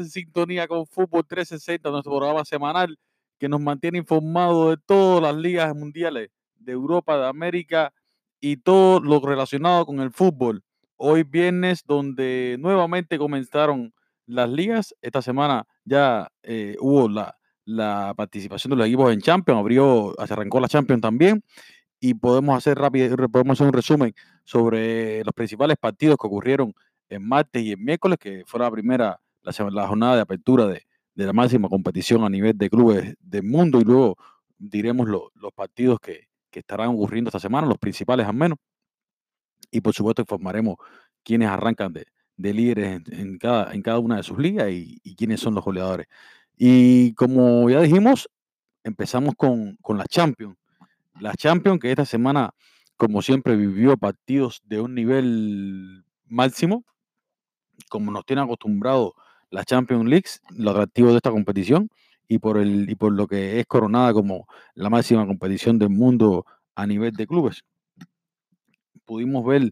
hacen sintonía con Fútbol 360, nuestro programa semanal que nos mantiene informados de todas las ligas mundiales de Europa, de América y todo lo relacionado con el fútbol. Hoy viernes, donde nuevamente comenzaron las ligas. Esta semana ya eh, hubo la, participación de los equipos en Champions, abrió, se arrancó la Champions también y podemos hacer un resumen sobre los principales partidos que ocurrieron en martes y en miércoles, que fue la primera, la, jornada de apertura de, la máxima competición a nivel de clubes del mundo y luego diremos los partidos que, estarán ocurriendo esta semana, los principales al menos. Y por supuesto informaremos quiénes arrancan de, líderes en, cada, en cada una de sus ligas y, quiénes son los goleadores. Y como ya dijimos, empezamos con, con la Champions. La Champions que esta semana, como siempre, vivió partidos de un nivel máximo como nos tiene acostumbrado la Champions League, lo atractivo de esta competición y por, el, y por lo que es coronada como la máxima competición del mundo a nivel de clubes. Pudimos ver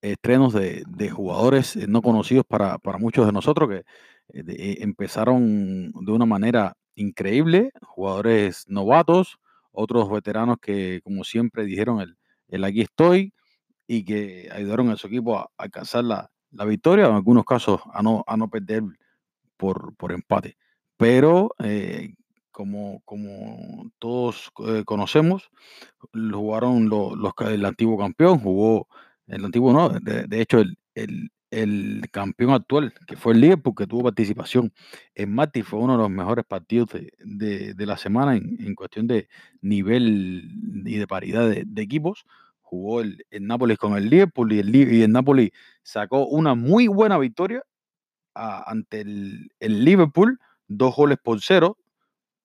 estrenos de, jugadores eh, no conocidos para, muchos de nosotros que eh, eh, empezaron de una manera increíble, jugadores novatos, otros veteranos que como siempre dijeron el, el aquí estoy y que ayudaron a su equipo a alcanzar la, la victoria, en algunos casos a no, a no perder por, por empate. Pero eh, como, como todos eh, conocemos, jugaron los, el antiguo campeón, jugó el antiguo, no, de, hecho el, el, el, campeón actual, que fue el Liverpool, que tuvo participación en Mati, fue uno de los mejores partidos de, de, la semana en, en, cuestión de nivel y de paridad de equipos jugó el, el, Nápoles con el Liverpool y el, y el Nápoles sacó una muy buena victoria ante el, Liverpool, dos goles por cero.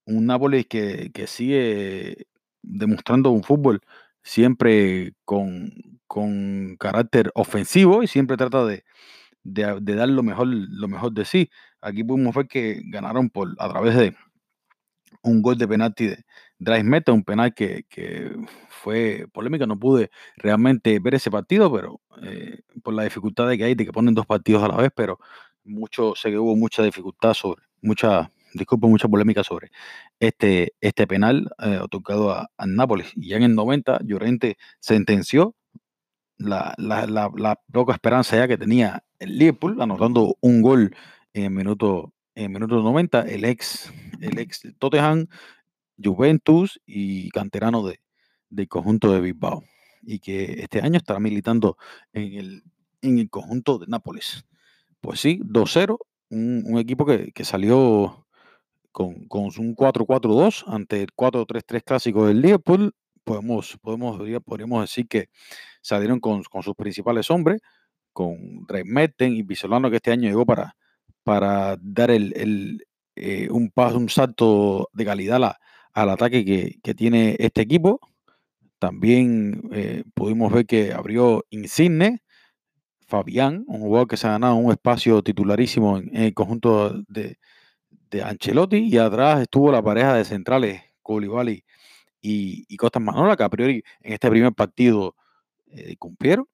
Un Nápoles que, que sigue demostrando un fútbol siempre con, con carácter ofensivo y siempre trata de, de, de, dar lo mejor, lo mejor de sí. Aquí pudimos ver que ganaron por, a través de un gol de penalti de Drive Meta, un penal que, que fue polémica, no pude realmente ver ese partido, pero eh, por la dificultad que hay de que ponen dos partidos a la vez, pero mucho, sé que hubo mucha dificultad sobre, mucha, disculpe, mucha polémica sobre este, este penal eh, otorgado a, Nápoles. Y ya en el 90, Llorente sentenció la, la, la, poca esperanza ya que tenía el Liverpool, anotando un gol en minuto, en minuto 90, el ex, el ex Tottenham, Juventus y canterano de, del conjunto de Bilbao y que este año estará militando en el, en el conjunto de Nápoles. Pues sí, 2-0, un, equipo que, salió con, un 4-4-2 ante el 4-3-3 clásico del Liverpool. Podemos, podemos, podríamos decir que salieron con, sus principales hombres, con Rey Metten y Bisolano, que este año llegó para, para dar el, eh, un, paso, un salto de calidad al ataque que, que tiene este equipo también eh, pudimos ver que abrió Insigne, Fabián, un jugador que se ha ganado un espacio titularísimo en, el conjunto de, Ancelotti, y atrás estuvo la pareja de centrales, Koulibaly y, y Costas Manola, que a priori en este primer partido eh, cumplieron,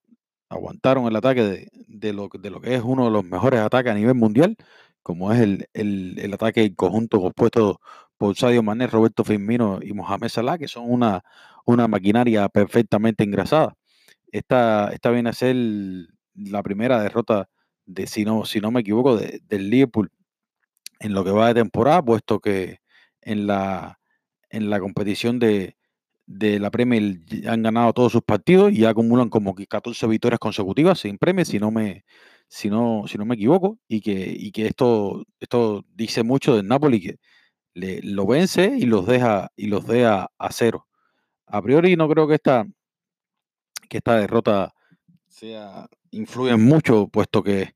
aguantaron el ataque de, lo, de lo que es uno de los mejores ataques a nivel mundial, como es el, el ataque en conjunto compuesto por Sadio Mané, Roberto Firmino y Mohamed Salah, que son una, una maquinaria perfectamente engrasada. Esta, esta viene a ser la primera derrota, de, si, no, si no me equivoco, del Liverpool en lo que va de temporada, puesto que en la, en la competición de, la Premier han ganado todos sus partidos y acumulan como 14 victorias consecutivas sin Premier, si no me, si no, si no me equivoco, y que, y que esto, esto dice mucho del Napoli, que le, lo vence y los deja, y los deja a cero. A priori no creo que esta, que esta derrota sea, influya mucho, puesto que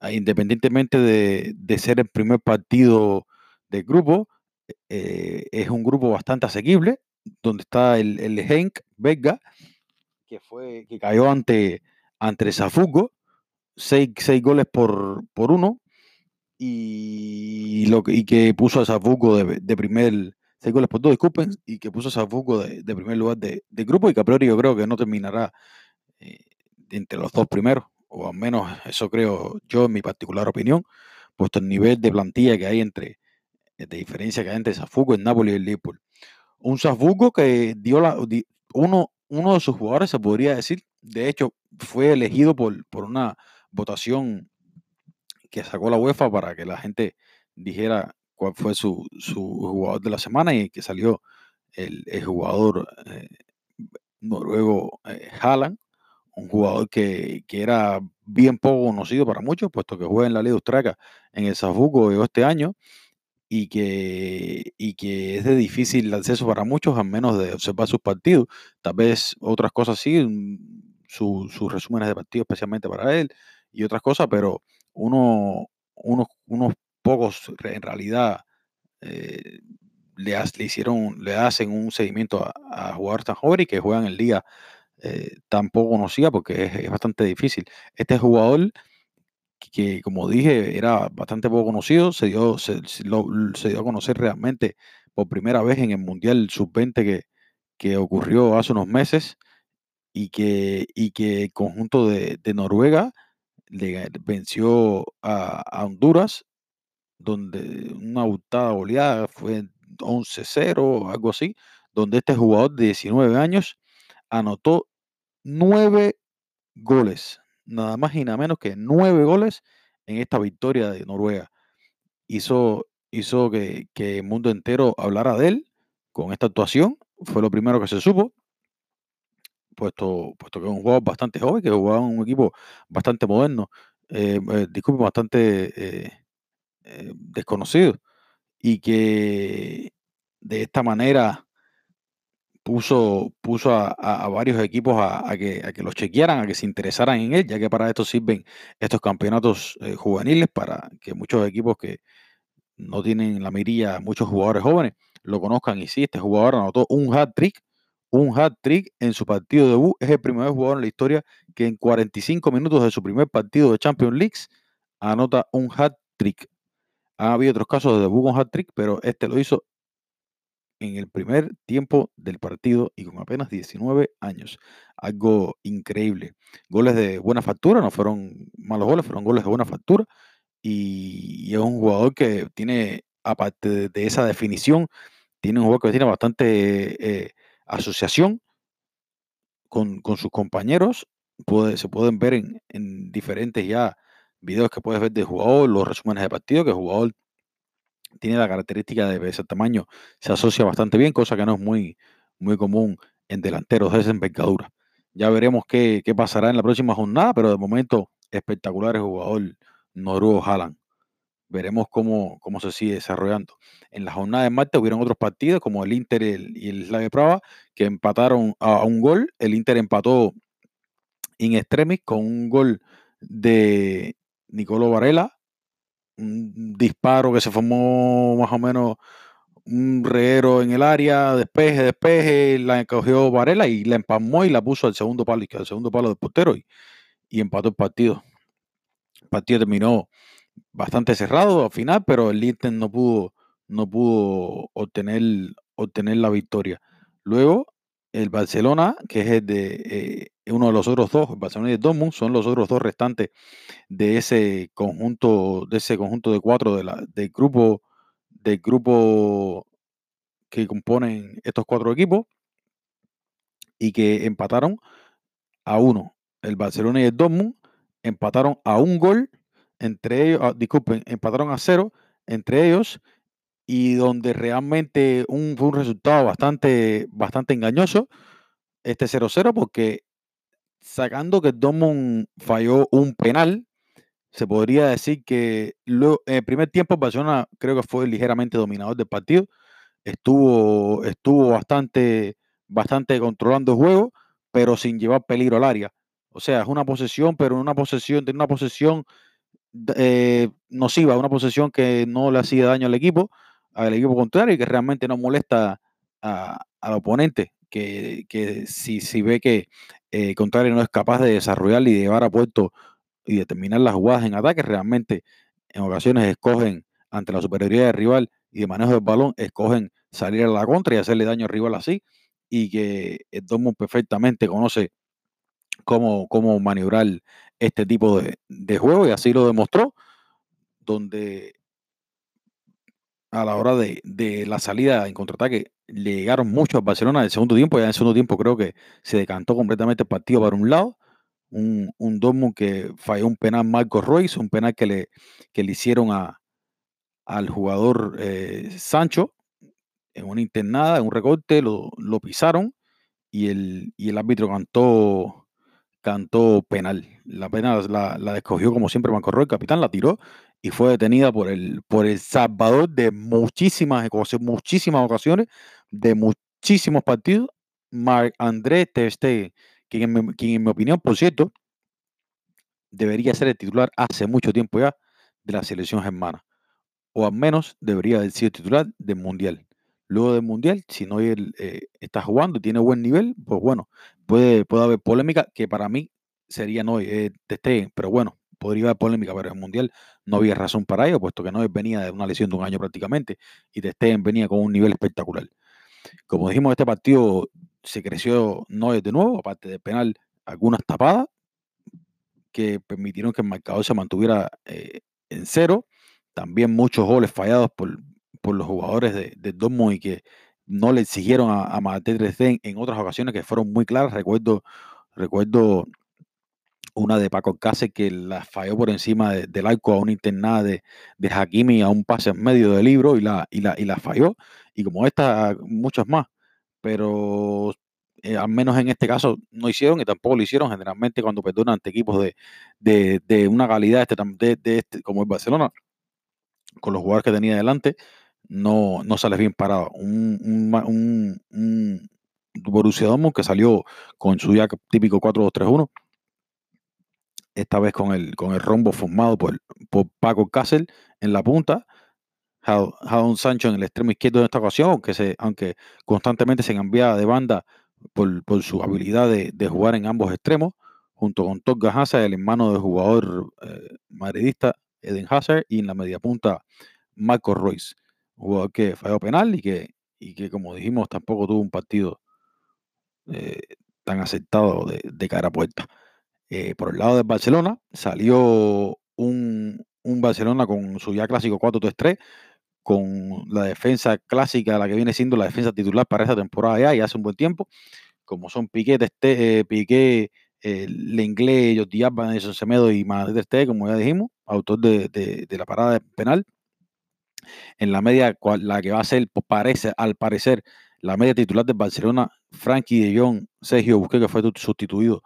ah, independientemente de, ser el primer partido del grupo, eh, es un grupo bastante asequible, donde está el, el Henk Vega, que fue, que cayó ante, ante Zafugo, seis, goles por, por uno, y, lo, y que puso a Zafugo de, de primer, seis goles por dos, disculpen, y que puso a Zafugo de, primer lugar de, grupo y que yo creo que no terminará eh, entre los dos primeros, o al menos eso creo yo en mi particular opinión, puesto el nivel de plantilla que hay entre, de diferencia que hay entre Safugo, el Napoli y el Liverpool. Un Safugo que dio la, uno, uno de sus jugadores, se podría decir, de hecho, fue elegido por, por una votación que sacó la UEFA para que la gente dijera cuál fue su, jugador de la semana y que salió el, jugador eh, noruego eh, Haaland, un jugador que, era bien poco conocido para muchos, puesto que juega en la Liga Austraca en el Safuco este año y que, y que es de difícil acceso para muchos, a menos de observar sus partidos. Tal vez otras cosas sí, mm, sus resúmenes de partidos especialmente para él y otras cosas, pero uno, unos, unos pocos en realidad eh, le, le, hicieron, le hacen un seguimiento a, jugadores tan jóvenes que juegan el día eh, tan poco conocida porque es, bastante difícil. Este jugador que, como dije, era bastante poco conocido, se dio, se, se dio a conocer realmente por primera vez en el Mundial Sub-20 que, que ocurrió hace unos meses y que, y que el conjunto de, Noruega le venció a, a Honduras donde una autada goleada fue 11-0, algo así, donde este jugador de 19 años anotó 9 goles, nada más y nada menos que 9 goles en esta victoria de Noruega. Hizo, hizo que, que el mundo entero hablara de él con esta actuación, fue lo primero que se supo, puesto, puesto que es un jugador bastante joven, que jugaba en un equipo bastante moderno, eh, eh, disculpe, bastante... Eh, eh, desconocido y que de esta manera puso, puso a, varios equipos a, que, a que los chequearan, a que se interesaran en él, ya que para esto sirven estos campeonatos eh, juveniles, para que muchos equipos que no tienen la mirilla, muchos jugadores jóvenes, lo conozcan. Y sí, este jugador anotó un hat-trick, un hat-trick en su partido debut. Es el primer jugador en la historia que en 45 minutos de su primer partido de Champions League anota un hat-trick. Ha habido otros casos de debut con hat-trick, pero este lo hizo en el primer tiempo del partido y con apenas 19 años. Algo increíble. Goles de buena factura, no fueron malos goles, fueron goles de buena factura. Y, es un jugador que tiene, aparte de, esa definición, tiene un jugador que tiene bastante eh, asociación con, sus compañeros. se pueden ver en, en diferentes ya videos que puedes ver de jugador, los resúmenes de partido, que el jugador tiene la característica de ese tamaño, se asocia bastante bien, cosa que no es muy, muy común en delanteros de esa envergadura. Ya veremos qué, pasará en la próxima jornada, pero de momento espectacular el jugador noruego Haaland. Veremos cómo, cómo se sigue desarrollando. En la jornada de martes hubieron otros partidos como el Inter y el, Slavia Prava que empataron a, a, un gol. El Inter empató in extremis con un gol de Nicolò Varela, un disparo que se formó más o menos un reguero en el área, despeje, despeje, la cogió Varela y la empalmó y la puso al segundo palo, al segundo palo del portero y, y empató el partido. El partido terminó bastante cerrado al final, pero el Inter no pudo, no pudo obtener, obtener la victoria. Luego, el Barcelona, que es el de eh, uno de los otros dos, el Barcelona y el Dortmund, son los otros dos restantes de ese conjunto, de ese conjunto de cuatro del grupo, del grupo que componen estos cuatro equipos y que empataron a uno. El Barcelona y el Dortmund empataron a un gol entre ellos, ah, disculpen, empataron a cero entre ellos y donde realmente un, fue un resultado bastante, bastante engañoso, este 0-0, porque sacando que Dortmund falló un penal, se podría decir que luego, en el primer tiempo Barcelona creo que fue ligeramente dominador del partido, estuvo, estuvo bastante, bastante controlando el juego, pero sin llevar peligro al área. O sea, es una posesión, pero una posesión, de una posesión eh, nociva, una posesión que no le hacía daño al equipo, al equipo contrario y que realmente no molesta al oponente, que, si, si, ve que eh, contrario no es capaz de desarrollar y llevar a puerto y determinar las jugadas en ataque, realmente en ocasiones escogen ante la superioridad del rival y de manejo del balón, escogen salir a la contra y hacerle daño al rival así, y que el Dortmund perfectamente conoce cómo, cómo maniobrar este tipo de, de juego y así lo demostró, donde a la hora de, de la salida en contraataque le llegaron mucho a Barcelona en el segundo tiempo. Ya en el segundo tiempo creo que se decantó completamente el partido para un lado. Un, un Dortmund que falló un penal Marco Royce, un penal que le, que le hicieron a, al jugador eh, Sancho en una internada, en un recorte, lo, lo pisaron y el, y el árbitro cantó, cantó penal. La pena la, la escogió como siempre Marco Royce, el capitán la tiró y fue detenida por el, por el Salvador de muchísimas, muchísimas ocasiones, de muchísimos partidos, Marc André Ter quien en, mi, quien en mi opinión, por cierto, debería ser el titular hace mucho tiempo ya de la selección germana, o al menos debería haber sido titular del Mundial. Luego del Mundial, si no él eh, está jugando tiene buen nivel, pues bueno, puede, puede haber polémica que para mí sería no eh, pero bueno, podría haber polémica, pero en el Mundial no había razón para ello, puesto que no venía de una lesión de un año prácticamente y de Stegen venía con un nivel espectacular. Como dijimos, este partido se creció no de nuevo, aparte de penal, algunas tapadas que permitieron que el marcador se mantuviera eh, en cero. También muchos goles fallados por, por los jugadores de, de Dortmund y que no le exigieron a, a Mateo Stegen en otras ocasiones que fueron muy claras. Recuerdo, recuerdo una de Paco Cáceres que la falló por encima de, del arco a una internada de, de Hakimi a un pase en medio del libro y la, y la, y la falló. Y como esta, muchas más. Pero eh, al menos en este caso no hicieron y tampoco lo hicieron. Generalmente cuando perdonan ante equipos de, de, de una calidad este, de, este, como el Barcelona, con los jugadores que tenía delante, no, no sales bien parado. Un, un Borussia Dortmund que salió con su ya típico 4-2-3-1 esta vez con el, con el rombo formado por, por Paco Castle en la punta, Jadon Sancho en el extremo izquierdo en esta ocasión, aunque, se, aunque constantemente se cambiaba de banda por, por su habilidad de, de, jugar en ambos extremos, junto con Todd Hazard, el hermano del jugador eh, madridista Eden Hazard, y en la media punta Marco Royce, jugador que falló penal y que, y que como dijimos, tampoco tuvo un partido eh, tan aceptado de, de cara a puerta. Eh, por el lado del Barcelona salió un, un, Barcelona con su ya clásico 4-3-3, con la defensa clásica, la que viene siendo la defensa titular para esta temporada ya y hace un buen tiempo, como son Piqué, Teste, eh, Piqué eh, Lenglet, Jordi Alba, Nelson Semedo y Madrid Este, como ya dijimos, autor de, de, de, la parada penal. En la media, la que va a ser, parece, al parecer, la media titular del Barcelona, Frankie de Jong, Sergio Busquets, que fue sustituido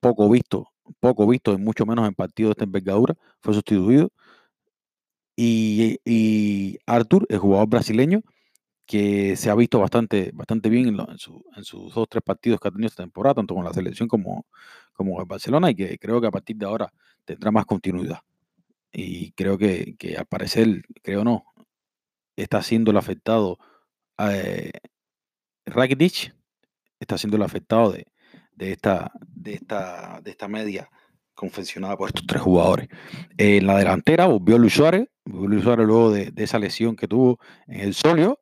poco visto, poco visto, y mucho menos en partidos de esta envergadura, fue sustituido. Y, y Arthur, el jugador brasileño, que se ha visto bastante, bastante bien en, su, sus dos tres partidos que ha tenido esta temporada, tanto con la selección como, como en Barcelona, y que creo que a partir de ahora tendrá más continuidad. Y creo que, que al parecer, creo no, está siendo el afectado eh, Rakitic, está siendo el afectado de, de esta, de esta, de esta media confeccionada por estos tres jugadores. En la delantera volvió Luis Suárez, volvió Luis Suárez luego de, de, esa lesión que tuvo en el solio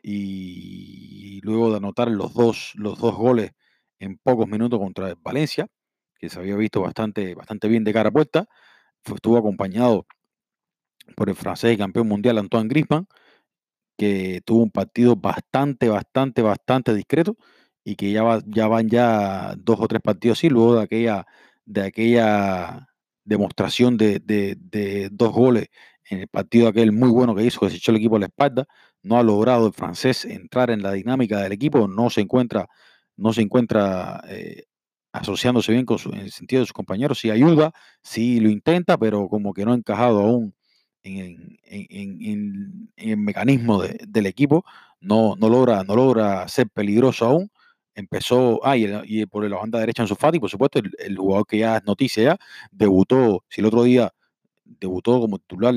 y luego de anotar los dos, los dos goles en pocos minutos contra Valencia, que se había visto bastante, bastante bien de cara a puerta, fue, estuvo acompañado por el francés y campeón mundial Antoine Griezmann, que tuvo un partido bastante, bastante, bastante discreto y que ya, va, ya van ya dos o tres partidos así, luego de aquella, de aquella demostración de, de, de, dos goles en el partido aquel muy bueno que hizo, que se echó el equipo a la espalda, no ha logrado el francés entrar en la dinámica del equipo, no se encuentra, no se encuentra eh, asociándose bien con su, en el sentido de sus compañeros, sí ayuda, sí lo intenta, pero como que no ha encajado aún en el mecanismo de, del equipo, no, no, logra, no logra ser peligroso aún empezó, ah, y, por la banda derecha en Fati, por supuesto, el, el, jugador que ya es noticia ya, debutó, si el otro día debutó como titular,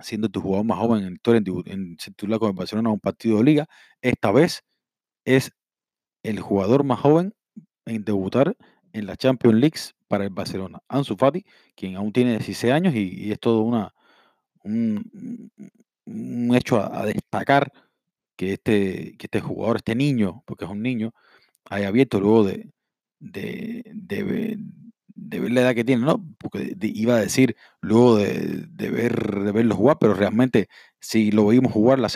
siendo tu jugador más joven en el historia en, titular con el Barcelona un partido de liga, esta vez es el jugador más joven en debutar en la Champions League para el Barcelona, Ansu Fati, quien aún tiene 16 años y, es todo una, un, hecho a destacar que este, que este jugador, este niño, porque es un niño, haya abierto luego de, de, de, de ver la edad que tiene, ¿no? Porque iba a decir luego de, ver, de verlo jugar, pero realmente si lo vimos jugar la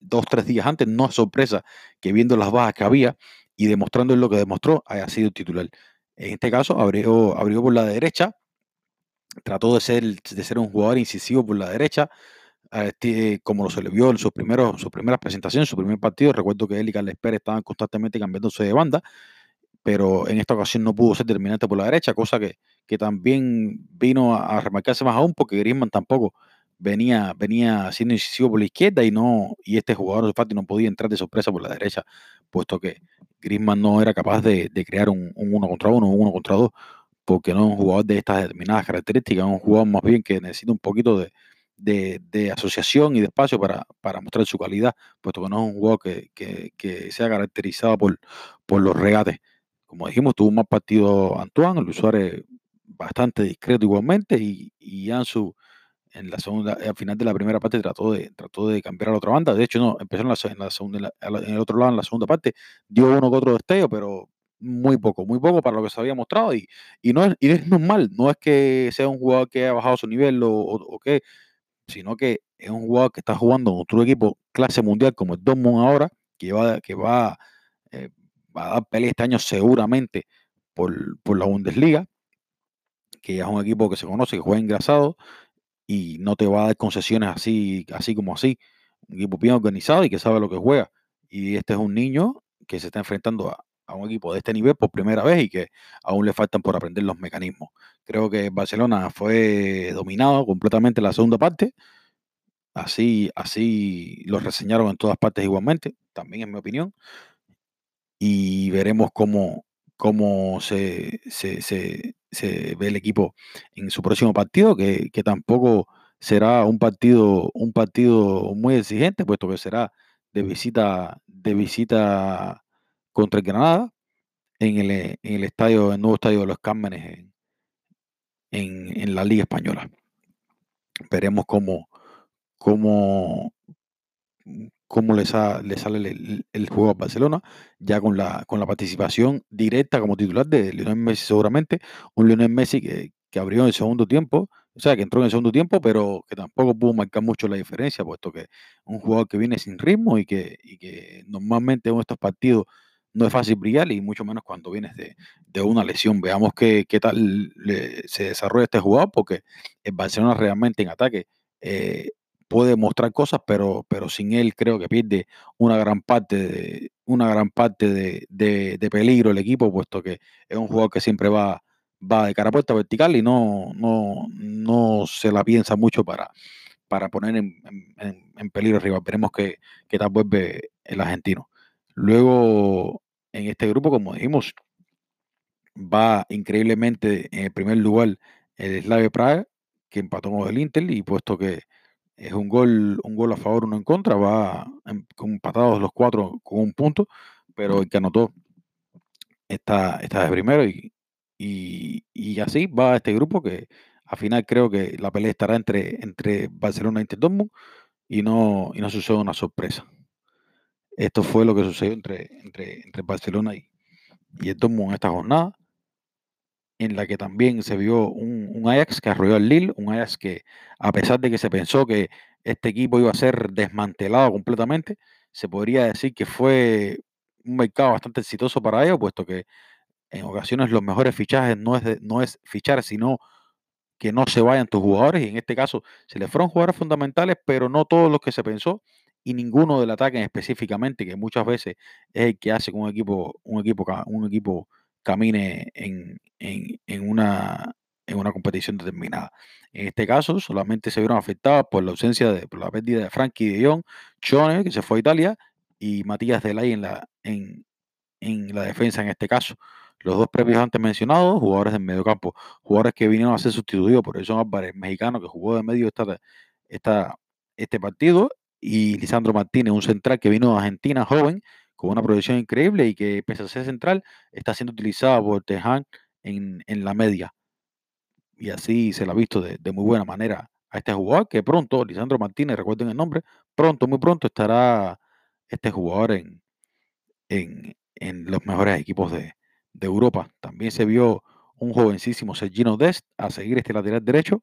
dos, tres días antes, no es sorpresa que viendo las bajas que había y demostrando lo que demostró, haya sido titular. En este caso, abrió, abrió por la derecha, trató de ser, de ser un jugador incisivo por la derecha, como lo se le vio en sus, primeros, sus primeras presentaciones, su primer partido. Recuerdo que él y Carles Pérez estaban constantemente cambiándose de banda pero en esta ocasión no pudo ser determinante por la derecha, cosa que, que también vino a, remarcarse más aún porque Griezmann tampoco venía, venía siendo incisivo por la izquierda y no y este jugador de Fati no podía entrar de sorpresa por la derecha, puesto que Griezmann no era capaz de, crear un, uno contra uno, un uno contra dos, porque no es un jugador de estas determinadas características, es un jugador más bien que necesita un poquito de, de, asociación y de espacio para, para, mostrar su calidad, puesto que no es un jugador que, que, que sea caracterizado por, por los regates. Como dijimos, tuvo un más partido Antoine, Luis Suárez bastante discreto igualmente y, y Ansu en la segunda, al final de la primera parte trató de, trató de cambiar a la otra banda. De hecho, no, empezó en la, segunda, en el otro lado, en la segunda parte, dio uno que otro destello, pero muy poco, muy poco para lo que se había mostrado. Y, y no, es, y es normal, no es que sea un jugador que haya bajado su nivel o, qué, sino que es un jugador que está jugando en otro equipo clase mundial como el Dortmund ahora, que va, que va eh, va a dar pelea este año seguramente por, la Bundesliga, que es un equipo que se conoce, que juega engrasado y no te va a dar concesiones así, así como así. Un equipo bien organizado y que sabe lo que juega. Y este es un niño que se está enfrentando a, un equipo de este nivel por primera vez y que aún le faltan por aprender los mecanismos. Creo que Barcelona fue dominado completamente en la segunda parte. Así, así lo reseñaron en todas partes igualmente, también en mi opinión y veremos cómo, cómo se, se, ve el equipo en su próximo partido, que, tampoco será un partido, un partido muy exigente, puesto que será de visita, de visita contra el Granada en el, en el estadio, el nuevo estadio de los Cármenes en, en, la Liga Española. Veremos cómo, cómo, cómo le, sale el, juego a Barcelona, ya con la, con la participación directa como titular de Lionel Messi seguramente, un Lionel Messi que, que abrió en el segundo tiempo, o sea, que entró en el segundo tiempo, pero que tampoco pudo marcar mucho la diferencia, puesto que un jugador que viene sin ritmo y que, y que normalmente en estos partidos no es fácil brillar y mucho menos cuando vienes de, de una lesión. Veamos qué, qué tal se desarrolla este jugador, porque el Barcelona realmente en ataque eh, puede mostrar cosas, pero, pero sin él creo que pierde una gran parte de, una gran parte de, de, peligro el equipo, puesto que es un jugador que siempre va, va de cara a puerta vertical y no, no, no se la piensa mucho para, para poner en, en, peligro arriba. Veremos qué, qué tal vuelve el argentino. Luego, en este grupo, como dijimos, va increíblemente en el primer lugar el Slavia Praga, que empató con el Inter y puesto que es un gol, un gol a favor, uno en contra, va empatados los cuatro con un punto, pero el que anotó está, de primero y, y, así va este grupo que al final creo que la pelea estará entre, entre Barcelona y Inter y no, y no sucede una sorpresa. Esto fue lo que sucedió entre, entre, entre Barcelona y, y el Dortmund en esta jornada en la que también se vio un, Ajax que arrolló al Lille, un Ajax que a pesar de que se pensó que este equipo iba a ser desmantelado completamente, se podría decir que fue un mercado bastante exitoso para ellos, puesto que en ocasiones los mejores fichajes no es, no es fichar, sino que no se vayan tus jugadores, y en este caso se les fueron jugadores fundamentales, pero no todos los que se pensó, y ninguno del ataque específicamente, que muchas veces es el que hace que un equipo, un equipo, un equipo camine en, en, una, en una competición determinada. En este caso, solamente se vieron afectadas por la ausencia de, por la pérdida de Frankie de Jong, Chone, que se fue a Italia, y Matías Delay en la, en, en la defensa en este caso. Los dos previos antes mencionados, jugadores del mediocampo, jugadores que vinieron a ser sustituidos por Edson Álvarez, mexicano, que jugó de medio esta, esta, este partido, y Lisandro Martínez, un central que vino de Argentina, joven, con una proyección increíble y que pese a ser central, está siendo utilizado por Tejan en, en la media. Y así se la ha visto de, muy buena manera a este jugador, que pronto, Lisandro Martínez, recuerden el nombre, pronto, muy pronto estará este jugador en, en, en los mejores equipos de, de, Europa. También se vio un jovencísimo Sergino Dest a seguir este lateral derecho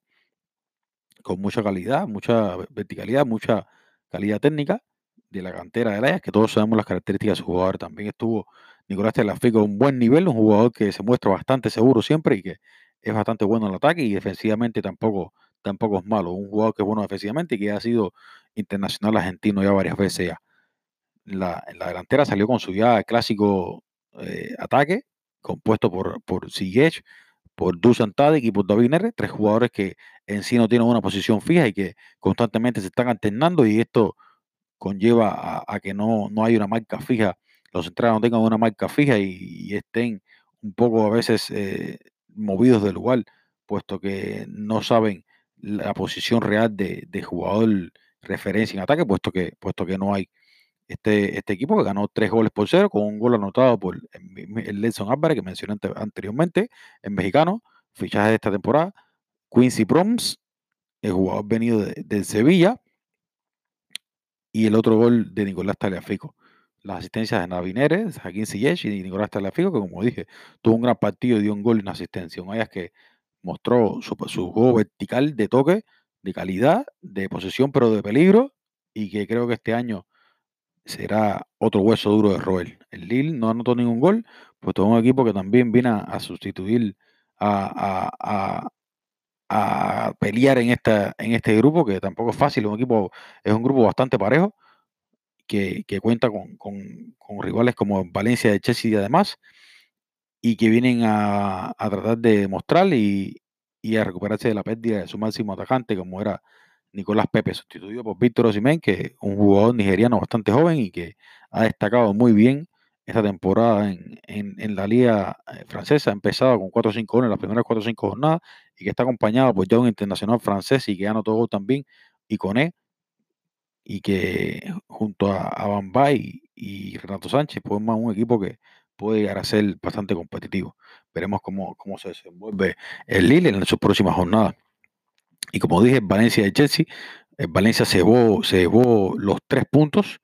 con mucha calidad, mucha verticalidad, mucha calidad técnica de la cantera de Ajax, que todos sabemos las características de su jugador. También estuvo Nicolás Telafico a un buen nivel, un jugador que se muestra bastante seguro siempre y que es bastante bueno en el ataque y defensivamente tampoco, tampoco es malo. Un jugador que es bueno defensivamente y que ha sido internacional argentino ya varias veces ya. La, la delantera salió con su ya clásico eh, ataque, compuesto por, por por Dusan Tadic y por David Neres, tres jugadores que en sí no tienen una posición fija y que constantemente se están alternando y esto conlleva a, que no, no hay una marca fija, los centrales no tengan una marca fija y, estén un poco a veces eh, movidos del lugar, puesto que no saben la posición real de, de, jugador referencia en ataque, puesto que, puesto que no hay este, este equipo que ganó tres goles por cero, con un gol anotado por el Nelson Álvarez, que mencioné anteriormente, el mexicano, fichaje de esta temporada, Quincy Proms, el jugador venido de, Sevilla, y el otro gol de Nicolás Taliafico. Las asistencias de Navineres, Jaquín Sillesh y Nicolás Taliafico, que como dije, tuvo un gran partido dio un gol y una asistencia. Un Ayas que mostró su, su juego vertical de toque, de calidad, de posesión, pero de peligro, y que creo que este año será otro hueso duro de Roel. El Lille no anotó ningún gol, pues todo un equipo que también viene a, sustituir, a, pelear en, esta, en este grupo, que tampoco es fácil, un equipo, es un grupo bastante parejo, que, cuenta con, rivales como Valencia de Chelsea y además, y que vienen a, tratar de demostrar y, y a recuperarse de la pérdida de su máximo atacante, como era Nicolás Pepe, sustituido por Víctor Osimhen, que es un jugador nigeriano bastante joven y que ha destacado muy bien esta temporada en, la liga eh, francesa. Ha empezado con 4 5 en las primeras 4 5 jornadas y que está acompañado por ya un internacional francés y que anotó gol también, y con él, y que junto a, a Bambay y Renato Sánchez forman un equipo que puede llegar a ser bastante competitivo. Veremos cómo, cómo se desenvuelve el Lille en sus próximas jornadas. Y como dije, Valencia de Chelsea, eh, Valencia se llevó, se llevó los tres puntos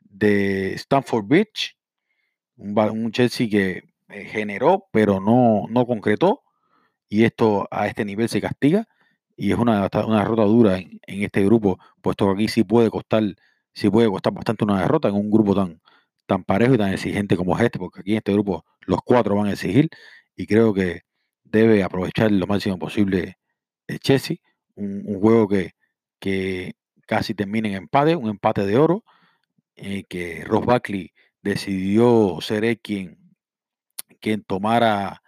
de Stanford Beach, un, Chelsea que eh, generó, pero no, no concretó, y esto a este nivel se castiga, y es una, una derrota dura en, este grupo, puesto que aquí sí puede costar, sí puede costar bastante una derrota en un grupo tan, tan parejo y tan exigente como este, porque aquí en este grupo los cuatro van a exigir, y creo que debe aprovechar lo máximo posible el Chelsea un, juego que, que, casi termina en empate, un empate de oro, eh, que Ross decidió ser quien, quien tomara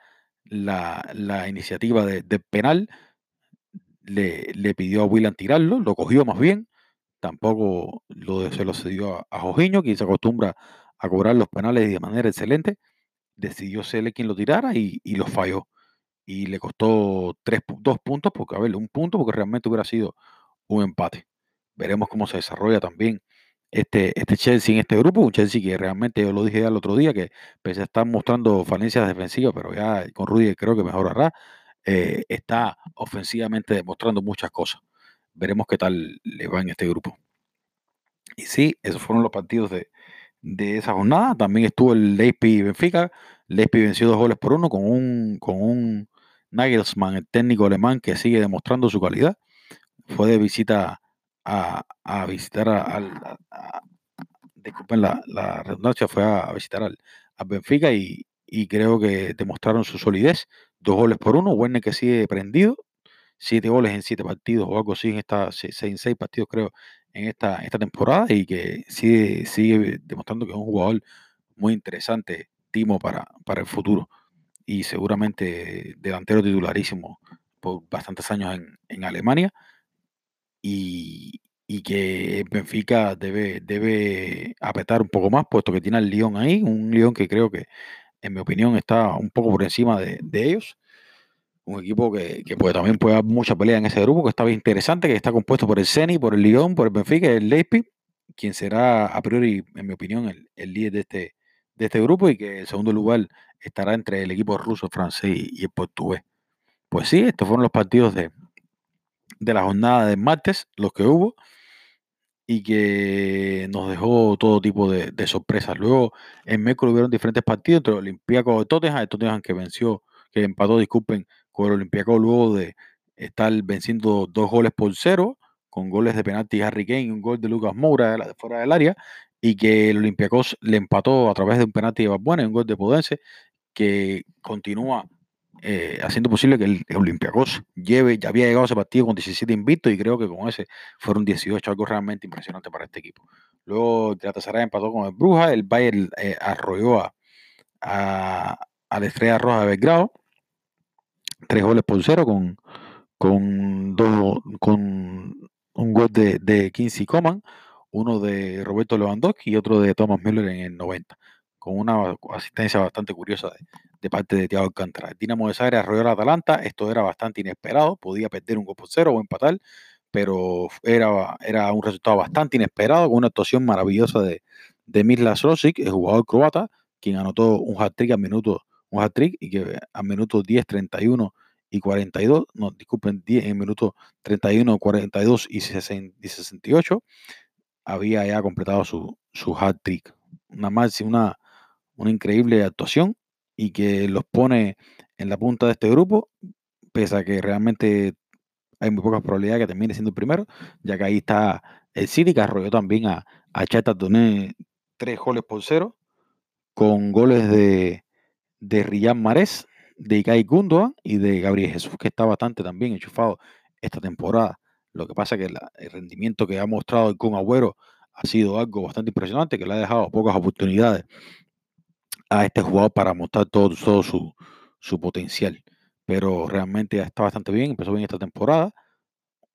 la, iniciativa de, penal, le, le, pidió a William tirarlo, lo cogió más bien, tampoco lo, se lo cedió a, a quien se acostumbra a cobrar los penales de manera excelente, decidió ser quien lo tirara y, y lo falló y le costó tres, dos puntos, porque a ver, un punto, porque realmente hubiera sido un empate. Veremos cómo se desarrolla también este, este Chelsea en este grupo, un Chelsea que realmente, yo lo dije ya el otro día, que pese a estar mostrando falencias defensivas, pero ya con Rudy creo que mejorará, eh, está ofensivamente demostrando muchas cosas. Veremos qué tal le va en este grupo. Y sí, esos fueron los partidos de, de esa jornada. También estuvo el Leipzig Benfica. Leipzig venció dos goles por uno con un, con un Nagelsmann, el técnico alemán que sigue demostrando su calidad, fue de visita a, visitar al. disculpen la, redundancia, fue a, visitar al, Benfica y, creo que demostraron su solidez. Dos goles por uno, Werner que sigue prendido, siete goles en siete partidos o algo así en esta, seis, seis partidos creo en esta, esta temporada y que sigue, sigue demostrando que es un jugador muy interesante, Timo, para, para el futuro y seguramente delantero titularísimo por bastantes años en, Alemania y, que Benfica debe, debe apretar un poco más, puesto que tiene al Lyon ahí, un Lyon que creo que, en mi opinión, está un poco por encima de, ellos. Un equipo que, que también puede dar mucha pelea en ese grupo, que está bien interesante, que está compuesto por el Ceni, por el Lyon, por el Benfica y el Leipzig, quien será a priori, en mi opinión, el, el líder de este, de este grupo y que el segundo lugar estará entre el equipo ruso, francés y, el portugués. Pues sí, estos fueron los partidos de, de la jornada de martes, los que hubo, y que nos dejó todo tipo de, sorpresas. Luego en miércoles hubieron diferentes partidos entre el Olympiacos de Tottenham, el Tottenham que venció que empató, disculpen, con el Olympiacos luego de estar venciendo dos goles por cero, con goles de penalti Harry Kane y un gol de Lucas Moura fuera del área, y que el Olympiacos le empató a través de un penalti de Barbuena y un gol de Podense, que continúa eh, haciendo posible que el Olympiacos lleve, ya había llegado ese partido con 17 invictos y creo que con ese fueron 18, algo realmente impresionante para este equipo. Luego el Galatasaray empató con el Bruja, el Bayern eh, arrolló a, a, la Estrella Roja de Belgrado, tres goles por cero con, con, dos, con un gol de, de Kinsey Coman, uno de Roberto Lewandowski y otro de Thomas Müller en el 90, con una asistencia bastante curiosa de, parte de Thiago Alcántara. Dinamo de Zagreb arrolló al Atalanta, esto era bastante inesperado, podía perder un gol por cero o empatar, pero era, era un resultado bastante inesperado, con una actuación maravillosa de, de Mirla el jugador croata, quien anotó un hat-trick al minuto, un hat-trick y que a minuto 10, 31 y 42, no, disculpen, 10, en minuto 31, 42 y, 68, había ya completado su, su hat-trick. Una, una, una increíble actuación y que los pone en la punta de este grupo, pese a que realmente hay muy pocas probabilidades que termine siendo el primero, ya que ahí está el City, que arrolló también a, a Chata tres goles por cero, con goles de, de Riyad Mares, de Ikai Gundogan y de Gabriel Jesús, que está bastante también enchufado esta temporada. Lo que pasa es que el rendimiento que ha mostrado con Agüero ha sido algo bastante impresionante, que le ha dejado pocas oportunidades a este jugador para mostrar todo, su, su potencial. Pero realmente está bastante bien, empezó bien esta temporada,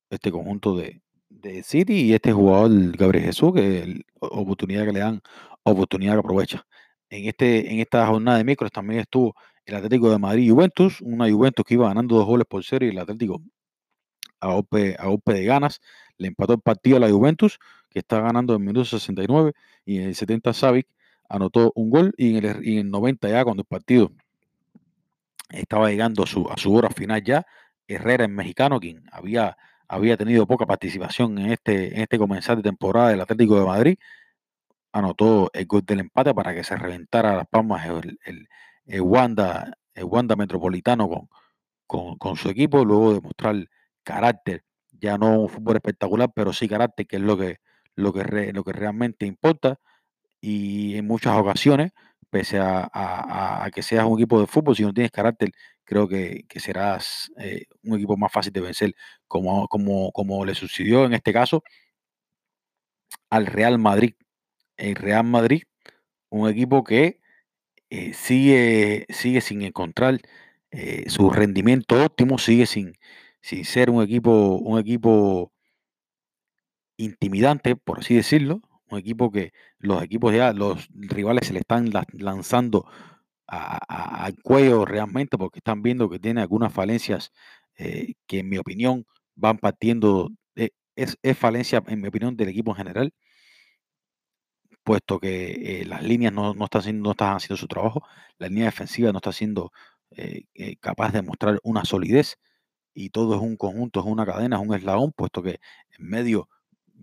este conjunto de, de City y este jugador Gabriel Jesús, que oportunidad que le dan, oportunidad que aprovecha. En, este, en esta jornada de micros también estuvo el Atlético de Madrid Juventus, una Juventus que iba ganando dos goles por cero y el Atlético a golpe, a de ganas le empató el partido a la Juventus, que está ganando en minuto 69 y en el 70 Savic anotó un gol y en, el, y en el 90 ya cuando el partido estaba llegando a su, hora final ya, Herrera, el mexicano, quien había, había tenido poca participación en este, en este comenzar de temporada del Atlético de Madrid, anotó el gol del empate para que se reventara las palmas el, el, Wanda, el Wanda Metropolitano con, con, con, su equipo, luego de mostrar carácter, ya no un fútbol espectacular, pero sí carácter, que es lo que, lo que, lo que realmente importa. Y en muchas ocasiones, pese a, que seas un equipo de fútbol, si no tienes carácter, creo que, serás eh, un equipo más fácil de vencer, como, como, como le sucedió en este caso al Real Madrid. El Real Madrid, un equipo que eh, sigue, sigue sin encontrar eh, su rendimiento óptimo, sigue sin, sin ser un equipo, un equipo intimidante, por así decirlo, un equipo que los equipos ya, los rivales se le están lanzando al cuello realmente porque están viendo que tiene algunas falencias eh, que en mi opinión van partiendo, eh, es, falencia en mi opinión del equipo en general, puesto que eh, las líneas no, están haciendo, no están haciendo su trabajo, la línea defensiva no está siendo capaz de mostrar una solidez y todo es un conjunto, es una cadena, es un eslabón, puesto que en medio,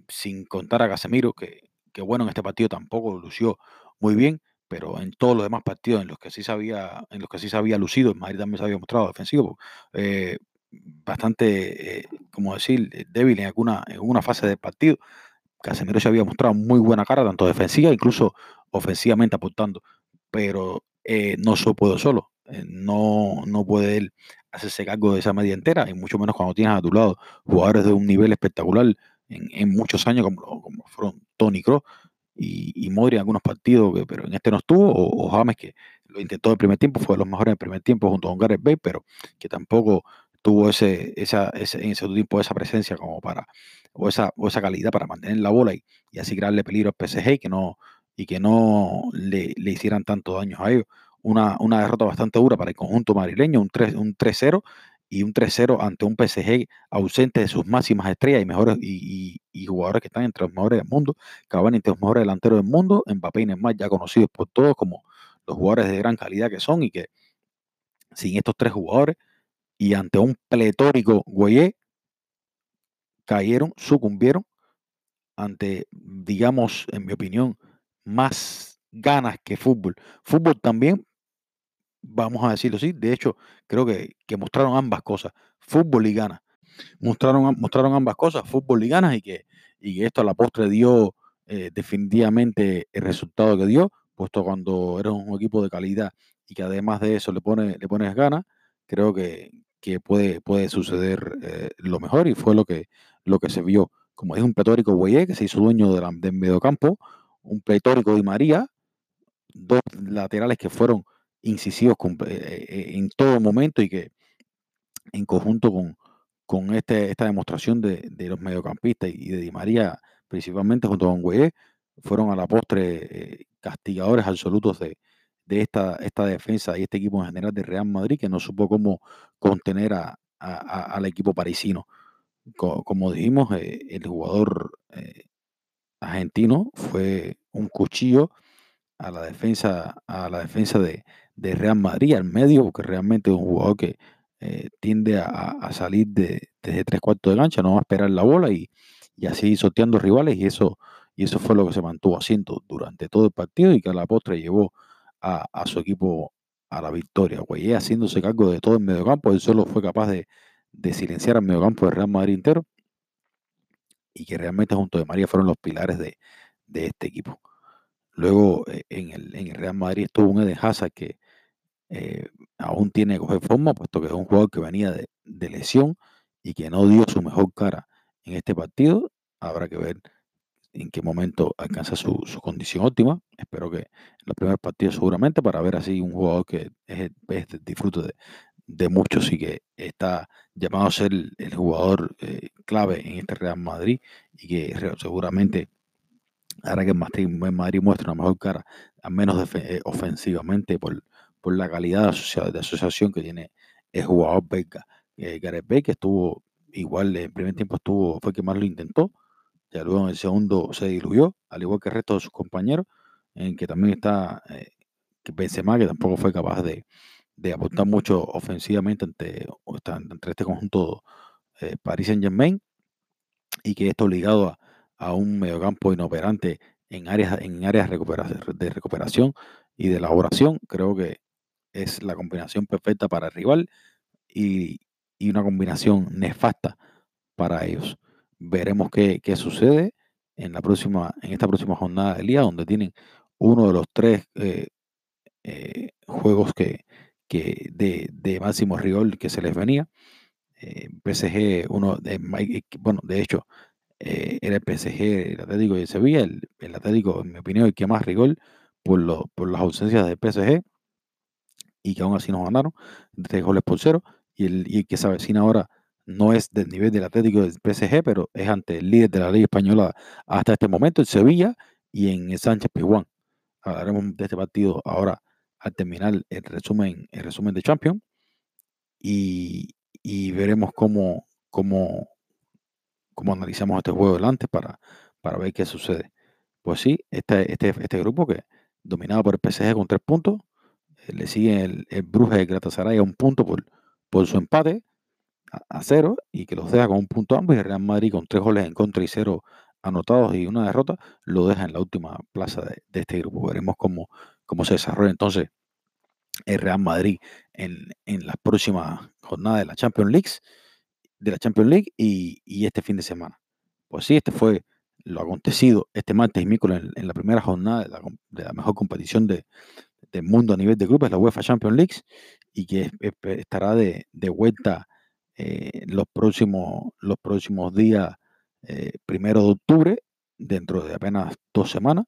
sin contar a Casemiro, que, que bueno, en este partido tampoco lució muy bien, pero en todos los demás partidos en los que sí se había, en los que sí se había lucido, en Madrid también se había mostrado defensivo, eh, bastante, eh, como decir, eh, débil en alguna, en una fase del partido. Casemiro se había mostrado muy buena cara, tanto defensiva, incluso ofensivamente aportando, pero no se puede solo, no, no puede él hacerse cargo de esa media entera, y mucho menos cuando tienes a tu lado jugadores de un nivel espectacular en, muchos años, como, como fueron Tony Kroos y, Modri en algunos partidos, pero en este no estuvo, o, James que lo intentó en el primer tiempo, fue de los mejores en el primer tiempo junto con Gareth Bale, pero que tampoco tuvo ese, esa, ese, en ese tiempo esa presencia como para, o esa, o esa calidad para mantener la bola y, y así crearle peligro al PSG y que no, y que no le, le hicieran tanto daño a ellos. Una, una derrota bastante dura para el conjunto madrileño, un 3-0 un y un 3-0 ante un PSG ausente de sus máximas estrellas y mejores y, jugadores que están entre los mejores del mundo, van entre los mejores delanteros del mundo, Mbappé y Neymar ya conocidos por todos como los jugadores de gran calidad que son y que sin estos tres jugadores y ante un pletórico Guayé cayeron, sucumbieron ante, digamos, en mi opinión, más ganas que fútbol. Fútbol también, vamos a decirlo así. De hecho, creo que, que mostraron ambas cosas, fútbol y ganas. Mostraron, mostraron ambas cosas, fútbol y ganas, y que, y que esto a la postre dio eh, definitivamente el resultado que dio, puesto cuando eres un equipo de calidad y que además de eso le, pone, le pones ganas, creo que, que puede, puede suceder eh, lo mejor y fue lo que, lo que se vio. Como es un pletórico Guayé que se hizo dueño de del mediocampo, un pletórico Di María, dos laterales que fueron incisivos eh, eh, en todo momento y que en conjunto con, con este, esta demostración de, de, los mediocampistas y de Di María, principalmente junto con Güey, fueron a la postre eh, castigadores absolutos de, de esta, esta defensa y este equipo en general de Real Madrid que no supo cómo contener a, a, al equipo parisino. Co como dijimos, el jugador argentino fue un cuchillo a la defensa, a la defensa de, de Real Madrid, al medio, porque realmente es un jugador que eh, tiende a, salir de, desde tres cuartos de cancha, no va a esperar la bola y, y así sorteando rivales, y eso, y eso fue lo que se mantuvo haciendo durante todo el partido y que a la postre llevó a, a su equipo a la victoria. Guayé haciéndose cargo de todo el mediocampo, él solo fue capaz de, de silenciar al mediocampo de Real Madrid entero y que realmente junto de María fueron los pilares de, de este equipo. Luego eh, en, el, en, el, Real Madrid estuvo un Eden Hazard que eh, aún tiene que coger forma, puesto que es un jugador que venía de, lesión y que no dio su mejor cara en este partido. Habrá que ver en qué momento alcanza su, condición óptima. Espero que en los primeros partidos seguramente para ver así un jugador que es, es disfrute de, de muchos y que está llamado a ser el, jugador eh, clave en este Real Madrid y que seguramente hará que el Madrid muestre una mejor cara, al menos eh, ofensivamente, por, por la calidad de, asocia, de, asociación que tiene el jugador belga. Eh, Gareth Bale, que estuvo igual, en primer tiempo estuvo, fue que más lo intentó, ya luego en el segundo se diluyó, al igual que el resto de sus compañeros, en que también está eh, Benzema, que tampoco fue capaz de, de aportar mucho ofensivamente ante, entre este conjunto eh, Paris Saint Germain y que esto ligado a, a, un mediocampo inoperante en áreas, en áreas de recuperación y de elaboración, creo que es la combinación perfecta para el rival y, y una combinación nefasta para ellos. Veremos qué, qué, sucede en, la próxima, en esta próxima jornada del día, donde tienen uno de los tres eh, eh, juegos que, que de, de, máximo rigor que se les venía. Eh, PSG, uno de, bueno, de hecho, eh, era el PSG, el Atlético de Sevilla, el, el, Atlético, en mi opinión, el que más rigor por, lo, por las ausencias del PSG y que aún así nos ganaron, tres goles por cero, y el, y el que se avecina ahora no es del nivel del Atlético del PSG, pero es ante el líder de la Liga Española hasta este momento, el Sevilla, y en el Sánchez Pizjuán. Hablaremos de este partido ahora al terminar el resumen, el resumen de Champions y, y veremos cómo, cómo, cómo, analizamos este juego delante para, para ver qué sucede. Pues sí, este, este, este grupo que dominado por el PSG con tres puntos, le sigue el, el Bruges de Galatasaray a un punto por, por su empate a, a, cero y que los deja con un punto ambos y el Real Madrid con tres goles en contra y cero anotados y una derrota, lo deja en la última plaza de, de este grupo. Veremos cómo, cómo se desarrolla entonces el Real Madrid en, en las próximas jornadas de la Champions League, de la Champions League y, y, este fin de semana. Pues sí, este fue lo acontecido este martes y miércoles en, en la primera jornada de la, de la mejor competición de, del mundo a nivel de grupos, la UEFA Champions League, y que estará de, vuelta eh, los, próximos, los próximos días, eh, primero de octubre, dentro de apenas dos semanas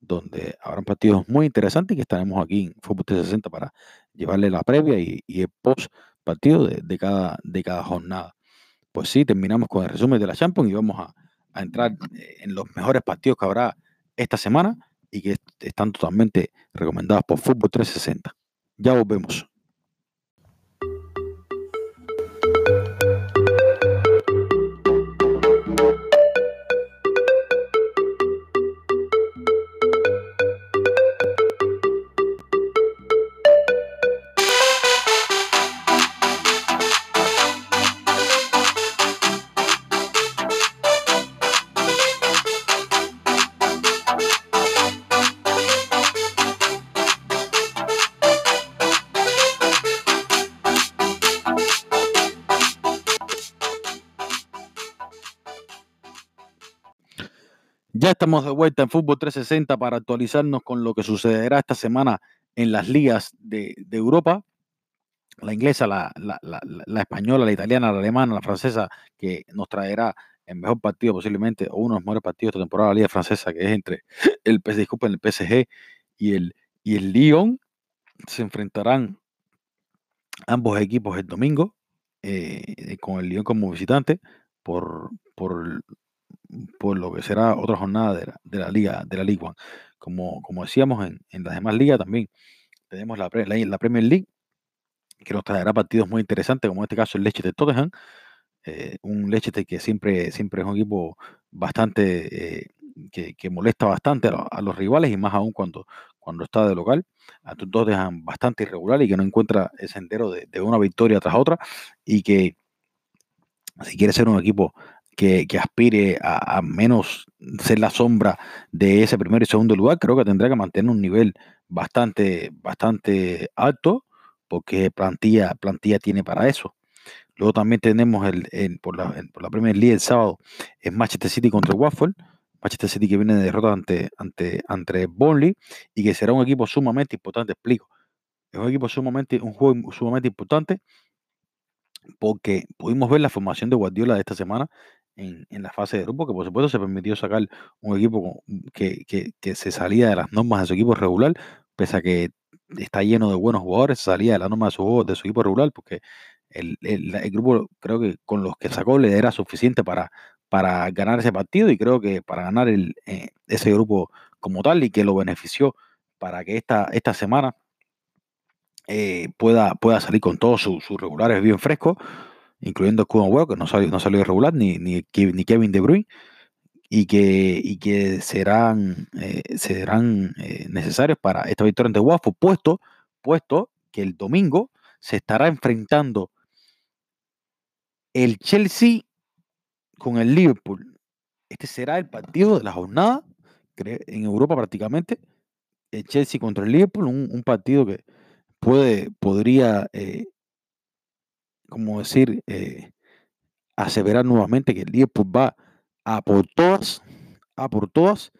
donde habrán partidos muy interesantes y que estaremos aquí en Fútbol 360 para llevarle la previa y, y el post partido de, cada, de cada jornada. Pues sí, terminamos con el resumen de la Champions y vamos a, a entrar eh, en los mejores partidos que habrá esta semana y que están totalmente recomendados por Fútbol 360. Ya volvemos. Estamos de vuelta en Fútbol 360 para actualizarnos con lo que sucederá esta semana en las ligas de, Europa. La inglesa, la, española, la italiana, la alemana, la francesa, que nos traerá el mejor partido posiblemente, o uno de los mejores partidos de esta temporada de la liga francesa, que es entre el, el PSG y el, y el Lyon. Se enfrentarán ambos equipos el domingo, eh, con el Lyon como visitante, por, por por lo que será otra jornada de la, de la Liga de la Liga One. Como, como decíamos en, en las demás ligas también tenemos la, la, Premier League que nos traerá partidos muy interesantes, como en este caso el Leicester Tottenham, eh, un Leicester que siempre, siempre es un equipo bastante eh, que, molesta bastante a, los rivales y más aún cuando, cuando está de local. A Tottenham bastante irregular y que no encuentra el sendero de, de una victoria tras otra y que si quiere ser un equipo que, aspire a, menos ser la sombra de ese primer y segundo lugar, creo que tendrá que mantener un nivel bastante, bastante alto, porque plantilla, plantilla tiene para eso. Luego también tenemos el, por, la, por la Premier League el sábado, es Manchester City contra Watford. Manchester City que viene de derrota ante, ante, ante Burnley y que será un equipo sumamente importante, explico. Es un equipo sumamente, un juego sumamente importante porque pudimos ver la formación de Guardiola de esta semana en, la fase de grupo, que por supuesto se permitió sacar un equipo mm, que, que, se salía de las normas de su equipo regular, pese a que está lleno de buenos jugadores, salía de las normas de su, de su equipo regular, porque el, el, grupo creo que con los que sacó le era suficiente para, para ganar ese partido y creo que para ganar el, eh, ese grupo como tal y que lo benefició para que esta, esta semana eh, pueda, pueda salir con todos sus, sus regulares bien frescos incluyendo Kuman que no salió, no salió regular, ni, ni, ni Kevin De Bruyne, y que, y que serán, eh, serán eh, necesarios para esta victoria ante Watford, puesto, puesto que el domingo se estará enfrentando el Chelsea con el Liverpool. Este será el partido de la jornada en Europa prácticamente. El Chelsea contra el Liverpool, un, partido que puede, podría eh, como decir, eh, aseverar nuevamente que el Liverpool va a por todas, a por todas,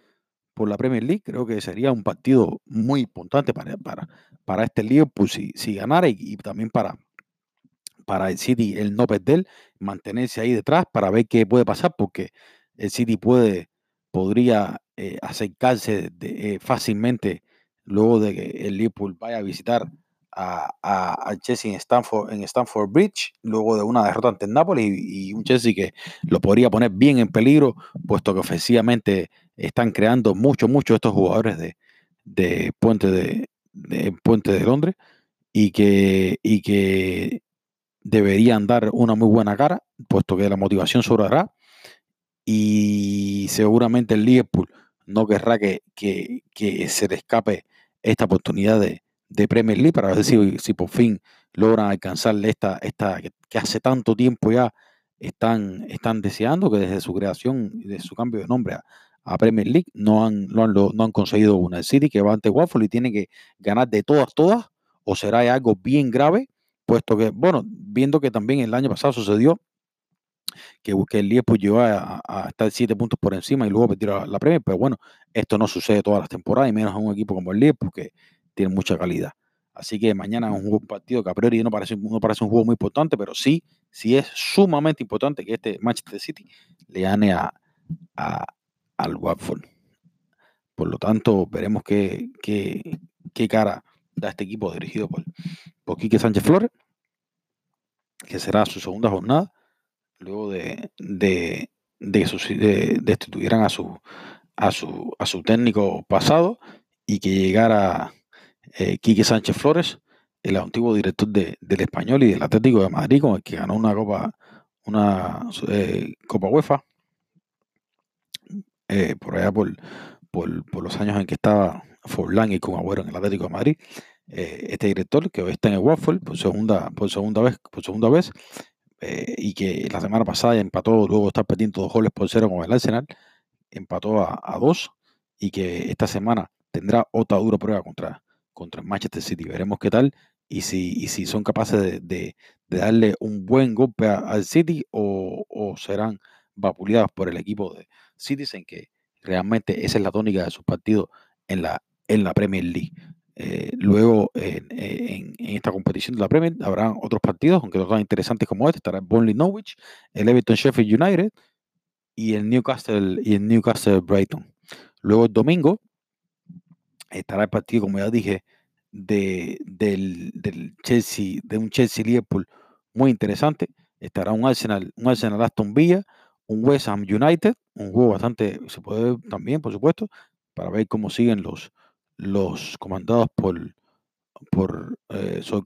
por la Premier League. Creo que sería un partido muy importante para, para, para este Liverpool si, si ganara y, también para, para el City el no perder, mantenerse ahí detrás para ver qué puede pasar, porque el City puede, podría eh, acercarse de, eh, fácilmente luego de que el Liverpool vaya a visitar a, a, Chelsea en Stanford, en Stanford Bridge, luego de una derrota ante el Napoli y, un Chelsea que lo podría poner bien en peligro, puesto que ofensivamente están creando mucho, mucho estos jugadores de, de Puente de, Puente de Londres y que, y que deberían dar una muy buena cara, puesto que la motivación sobrará y seguramente el Liverpool no querrá que, que, que se le escape esta oportunidad de, de Premier League para ver si, si por fin logran alcanzarle esta, esta que, hace tanto tiempo ya están, están deseando, que desde su creación y de su cambio de nombre a, Premier League no han, no han, no han conseguido una. El City que va ante Watford y tiene que ganar de todas, todas, o será algo bien grave, puesto que, bueno, viendo que también el año pasado sucedió que, que el Liverpool llegó a, estar siete puntos por encima y luego perdió la, Premier, pero bueno, esto no sucede todas las temporadas y menos en un equipo como el Liverpool que tiene mucha calidad. Así que mañana es un partido que a priori no parece, no parece un juego muy importante, pero sí, sí es sumamente importante que este Manchester City le gane a, al Watford. Por lo tanto, veremos qué, qué, cara da este equipo dirigido por, por Quique Sánchez Flores, que será su segunda jornada, luego de, de, de, de destituyeran a su, a, su, a su técnico pasado y que llegara eh, Quique Sánchez Flores, el antiguo director del Español y del Atlético de Madrid, con el que ganó una Copa, una eh, Copa UEFA, eh, por allá por, por, los años en que estaba Forlán y con Agüero en el Atlético de Madrid. este director que hoy está en el Waffle por segunda, por segunda vez, por segunda vez y que la semana pasada empató, luego está perdiendo dos goles por cero con el Arsenal, empató a, a dos y que esta semana tendrá otra dura prueba contra, contra Manchester City. Veremos qué tal y si, si son capaces de, darle un buen golpe al City o, serán vapuleados por el equipo de Citizen que Realmente esa es la tónica de sus partidos en la, en la Premier League. Eh, luego, en, en, esta competición de la Premier, habrá otros partidos, aunque no tan interesantes como este. Estará el Burnley Norwich, el Everton Sheffield United y el Newcastle y el Newcastle Brighton. Luego el domingo estará el partido, como ya dije, de, del, del Chelsea, de un Chelsea Liverpool muy interesante. Estará un Arsenal, un Arsenal Aston Villa, un West Ham United, un juego bastante, se puede ver también, por supuesto, para ver cómo siguen los, los comandados por, por eh, Sol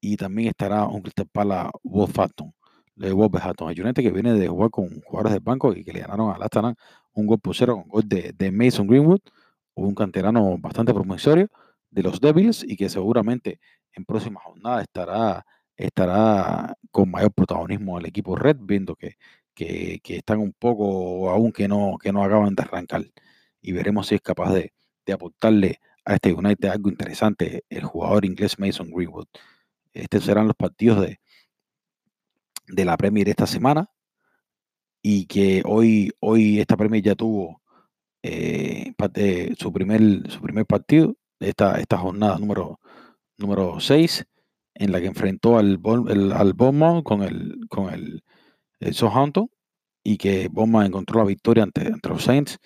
Y también estará un Crystal Palace Wolverhampton, de Wolverhampton, United que viene de jugar con jugadores del banco y que le ganaron a Astana un gol por cero con gol de, de Mason Greenwood, un canterano bastante promisorio de los Devils y que seguramente en próxima jornada estará, estará con mayor protagonismo el equipo Red, viendo que, que, están un poco aún que no, que no acaban de arrancar. Y veremos si es capaz de, de aportarle a este United algo interesante el jugador inglés Mason Greenwood. Estos serán los partidos de, de la Premier esta semana y que hoy, hoy esta Premier ya tuvo eh, su, primer, su primer partido esta, esta jornada número, número 6, en la que enfrentó al, el, al Bournemouth con el, con el, Southampton y que Bournemouth encontró la victoria ante, los Saints,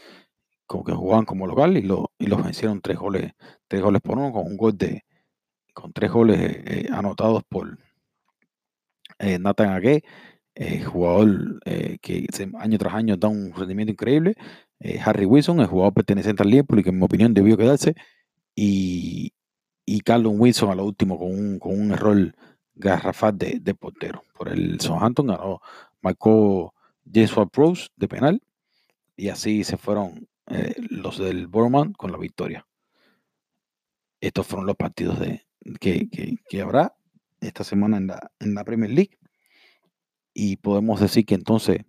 como que jugaban como local y, lo, y los vencieron tres goles, tres goles por uno, con un gol de, con tres goles eh, eh, anotados por eh, Nathan Ake, jugador que año tras año da un rendimiento increíble. Harry Wilson, el jugador perteneciente al Liverpool y que en mi opinión debió quedarse y, y Carlon Wilson a lo último con un, con un error garrafal de, de portero. Por el Southampton ganó, marcó James Pros de penal y así se fueron eh, los del Borman con la victoria. Estos fueron los partidos de, que, que, que, habrá esta semana en la, en la Premier League. Y podemos decir que entonces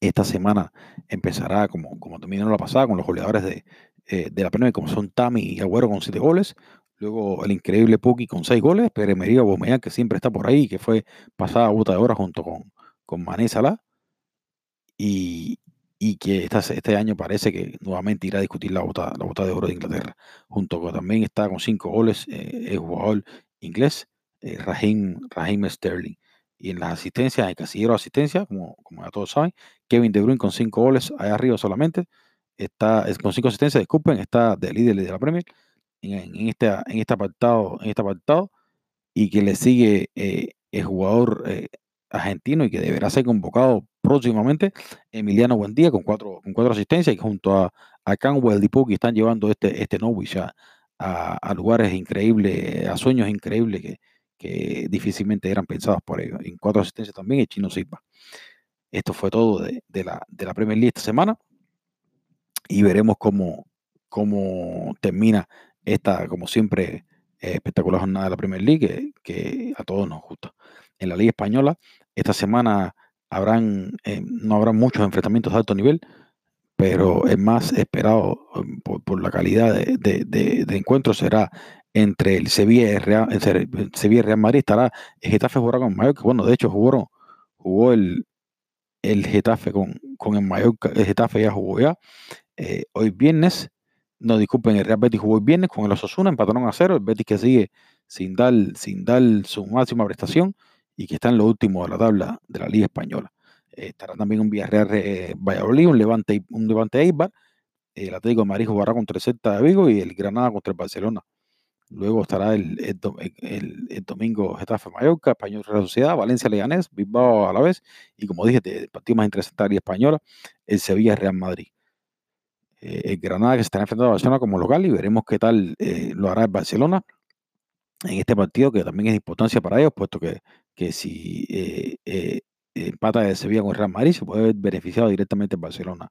esta semana empezará como, como terminó la pasada con los goleadores de, eh, de la Premier, como son Tami y Agüero con 7 goles. Luego el increíble Puki con 6 goles. Pérez Mería Bomea, que siempre está por ahí, que fue pasada a bota de hora junto con, con Mané Salah. Y, y que este año parece que nuevamente irá a discutir la bota, la bota de oro de Inglaterra. Junto con también está con 5 goles eh, el jugador inglés, eh, Raheem, Raheem Sterling. Y en las asistencias, el casillero de asistencia, como, como ya todos saben, Kevin De Bruyne con 5 goles allá arriba solamente está con cinco asistencias, disculpen, está de líder de la Premier en, este, en, este apartado, en este apartado y que le sigue eh, el jugador eh, argentino y que deberá ser convocado próximamente, Emiliano Buendía, con cuatro, con cuatro asistencias y junto a, a Canwell y Puki están llevando este, este Norwich a, a, lugares increíbles, a sueños increíbles que, que difícilmente eran pensados por ellos. En cuatro asistencias también el chino Silva. Esto fue todo de, la, de la Premier League esta semana y veremos cómo, cómo termina esta, como siempre, espectacular jornada de la Premier League que, a todos nos gusta. En la Liga Española, esta semana habrán, eh, no habrá muchos enfrentamientos de alto nivel, pero el más esperado um, por, la calidad de, de, será entre el Sevilla y el Real, Sevilla Real Madrid. Estará el Getafe jugará con Mallorca. Bueno, de hecho jugó, jugó el, el Getafe con, con el Mallorca. El Getafe ya jugó ya. Eh, hoy viernes, no disculpen, el Real Betis jugó hoy viernes con el Osasuna, empataron a cero, el Betis que sigue sin dar, sin dar su máxima prestación y que está en lo último de la tabla de la Liga Española. Eh, estará también un Villarreal eh, Valladolid, un Levante, un Levante Eibar, el Atlético de Madrid jugará contra el Celta de Vigo y el Granada contra el Barcelona. Luego estará el, el, domingo Getafe Mallorca, Español Real Sociedad, Valencia Leganés, Bilbao a la vez, y como dije, el partido más interesante de Española, el Sevilla Real Madrid. Eh, el Granada que se está enfrentando a Barcelona como local y veremos qué tal eh, lo hará el Barcelona en este partido que también es de importancia para ellos, puesto que, que si eh, empata de Sevilla con el Real Madrid se puede ver beneficiado directamente el Barcelona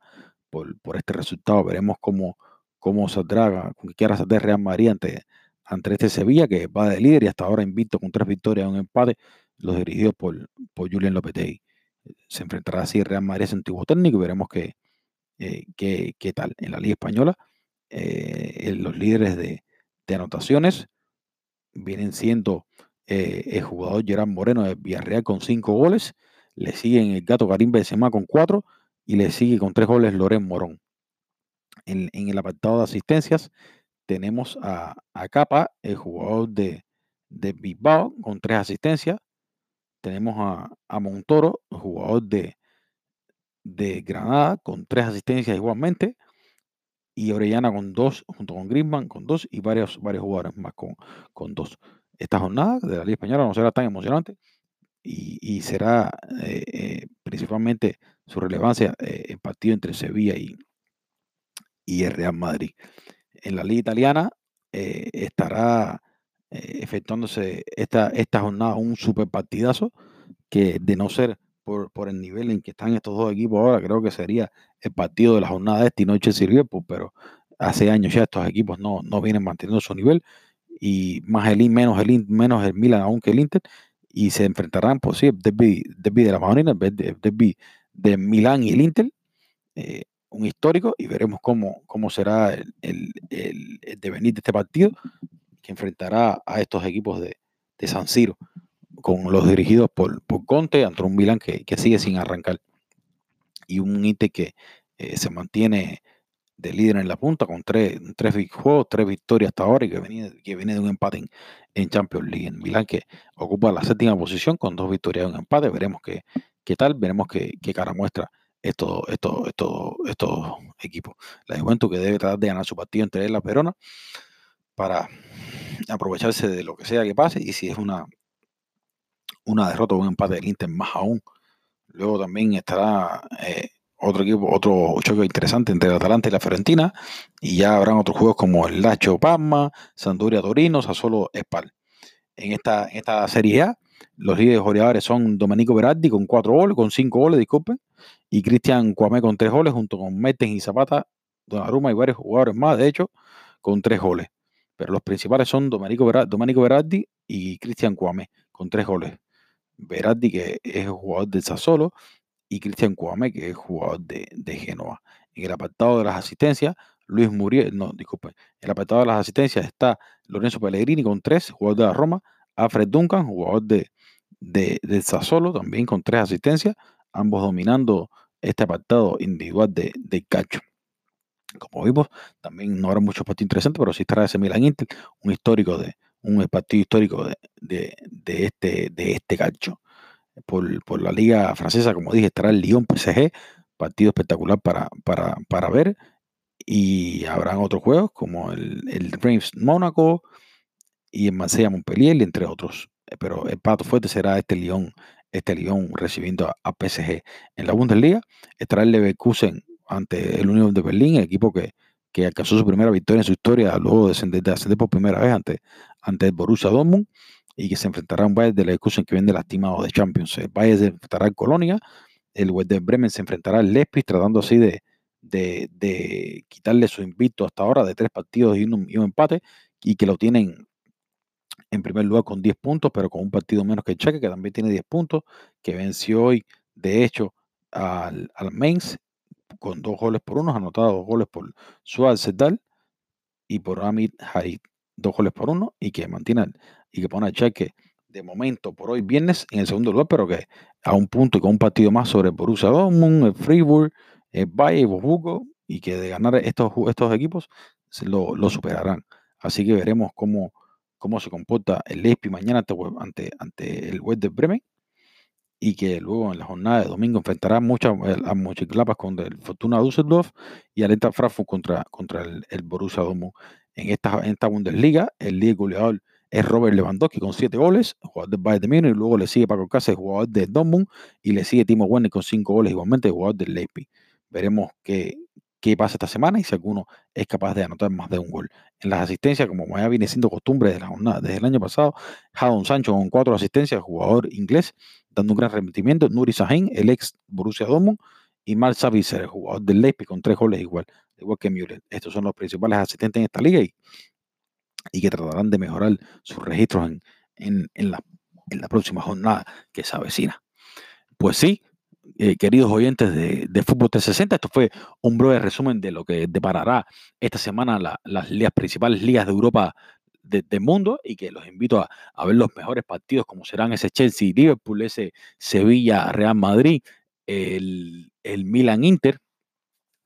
por, por este resultado. Veremos cómo, cómo saldrá, con qué quiera saldrá el Real Madrid ante, ante este Sevilla que va de líder y hasta ahora invicto con tres victorias y un empate, los dirigidos por, por Julián Lopetegui. Se enfrentará así Real Madrid su antiguo técnico y veremos que eh, ¿qué, tal? En la Liga Española, eh, los líderes de, anotaciones vienen siendo eh, el jugador Gerard Moreno de Villarreal con cinco goles, le siguen el gato Karim Benzema con cuatro y le sigue con tres goles Loren Morón. En, el apartado de asistencias tenemos a, Capa, el jugador de, de Bilbao, con tres asistencias. Tenemos a, Montoro, el jugador de, de Granada, con tres asistencias igualmente. Y Orellana con dos, junto con Griezmann con dos y varios, varios jugadores más con, con dos. Esta jornada de la Liga Española no será tan emocionante y, será eh, eh, principalmente su relevancia eh, en partido entre Sevilla y, y el Real Madrid. En la Liga Italiana estará efectuándose esta, esta jornada un super partidazo que de no ser por, por, el nivel en que están estos dos equipos ahora, creo que sería el partido de la jornada de esta y noche sirvió, pero hace años ya estos equipos no, no vienen manteniendo su nivel y más el menos el menos el Milan aún que el Inter y se enfrentarán pues sí, derby, de la Madonina, derby de Milán y el Inter, eh, un histórico y veremos cómo, cómo será el, el, devenir de este partido que enfrentará a estos equipos de, de San Siro con los dirigidos por, por Conte ante un Milan que, que, sigue sin arrancar y un Inter que eh, se mantiene de líder en la punta con tres, tres juegos, tres victorias hasta ahora y que viene, que viene de un empate en, Champions League. En Milán que ocupa la séptima posición con dos victorias y un empate. Veremos qué, qué tal, veremos qué, qué cara muestra estos, estos, estos, estos equipos. La Juventus que debe tratar de ganar su partido entre él la Perona para aprovecharse de lo que sea que pase y si es una, una derrota o un empate del Inter más aún. Luego también estará eh, otro equipo, otro choque interesante entre el Atalanta y la Fiorentina. Y ya habrán otros juegos como el Lacho Palma, Sanduria Torino, Sassuolo Spal. En esta, en esta Serie A, los líderes goleadores son Domenico Berardi con cuatro goles, con cinco goles, disculpen, y Cristian Cuamé con tres goles, junto con Mertens y Zapata, Donnarumma y varios jugadores más, de hecho, con tres goles. Pero los principales son Domenico Berardi, y Cristian Cuamé, con tres goles. Berardi, que es jugador del Sassuolo, y Cristian Cuame, que es jugador de, de Genoa. En el apartado de las asistencias, Luis Muriel, no, disculpe, en el apartado de las asistencias está Lorenzo Pellegrini con tres, jugador de la Roma, Alfred Duncan, jugador de, de, de Sassuolo, también con tres asistencias, ambos dominando este apartado individual de, de Cacho. Como vimos, también no habrá muchos partidos interesantes, pero sí estará ese Milan Inter, un histórico de un partido histórico de, de, de este, de este Cacho por, la liga francesa, como dije, estará el Lyon PSG, partido espectacular para, para, para ver. Y habrán otros juegos como el, el Reims Mónaco y el Marsella Montpellier, entre otros. Eh, pero el pato fuerte será este Lyon, este Lyon recibiendo a, PSG. En la Bundesliga estará el Leverkusen ante el Unión de Berlín, el equipo que, que alcanzó su primera victoria en su historia luego de ascender, de por primera vez ante, ante el Borussia Dortmund y que se enfrentará a un Bayern de Leverkusen que viene lastimado de Champions. El Bayern se enfrentará al Colonia, el Werder Bremen se enfrentará al Leipzig tratando así de, de, quitarle su invito hasta ahora de tres partidos y un, empate y que lo tienen en primer lugar con 10 puntos, pero con un partido menos que el Cheque, que también tiene 10 puntos, que venció hoy, de hecho, al, al Mainz con dos goles por uno, anotado dos goles por Suárez Sedal y por Amit Haid, dos goles por uno, y que mantiene y que pone a cheque de momento por hoy viernes en el segundo lugar, pero que a un punto y con un partido más sobre Borussia Dortmund, el Fribourg, el Bayern, el y que de ganar estos, estos equipos lo, lo superarán. Así que veremos cómo, cómo se comporta el Leipzig mañana ante, ante, el Werder Bremen y que luego en la jornada de domingo enfrentará muchas a Mochiclapas contra el Fortuna Düsseldorf y al Eintracht Frankfurt contra, contra el, el Borussia Dortmund. En esta, en esta Bundesliga, el líder goleador es Robert Lewandowski con 7 goles, jugador del Bayern de Múnich, luego le sigue Paco Cáceres, jugador de Dortmund, y le sigue Timo Werner con 5 goles igualmente, jugador del Leipzig. Veremos qué, qué pasa esta semana y si alguno es capaz de anotar más de un gol. En las asistencias, como ya viene siendo costumbre desde, la jornada, desde el año pasado, Jadon Sancho con 4 asistencias, jugador inglés, dando un gran rendimiento, Nuri Sahin, el ex Borussia Dortmund, y Mark Savitzer, el jugador del Leipzig con 3 goles igual, igual que Müller. Estos son los principales asistentes en esta liga y y que tratarán de mejorar sus registros en, la, próxima jornada que se avecina. Pues sí, eh, queridos oyentes de, de, Fútbol 360, esto fue un breve resumen de lo que deparará esta semana las ligas, principales ligas de Europa del mundo y que los invito a, a, ver los mejores partidos como serán ese Chelsea Liverpool, ese Sevilla Real Madrid, el el Milan Inter,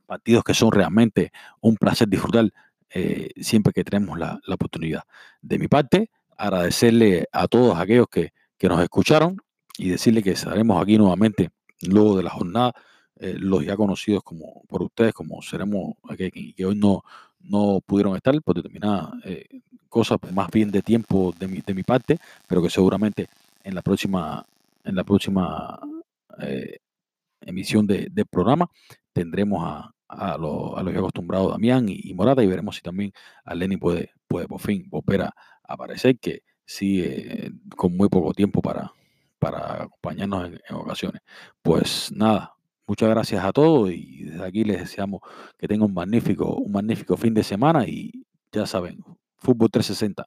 partidos que son realmente un placer disfrutar eh, siempre que tenemos la, la, oportunidad. De mi parte, agradecerle a todos aquellos que, que nos escucharon y decirle que estaremos aquí nuevamente luego de la jornada, eh, los ya conocidos como por ustedes, como seremos, que, que hoy no, no pudieron estar por determinadas eh, cosas, más bien de tiempo de mi, de mi parte, pero que seguramente en la próxima, en la próxima eh, emisión de, del programa tendremos a, a, lo, a los acostumbrados Damián y, y, Morata y veremos si también a Lenny puede, puede por fin volver a, aparecer, que sigue con muy poco tiempo para, para acompañarnos en, en, ocasiones. Pues nada, muchas gracias a todos y desde aquí les deseamos que tengan un magnífico, un magnífico fin de semana y ya saben, Fútbol 360.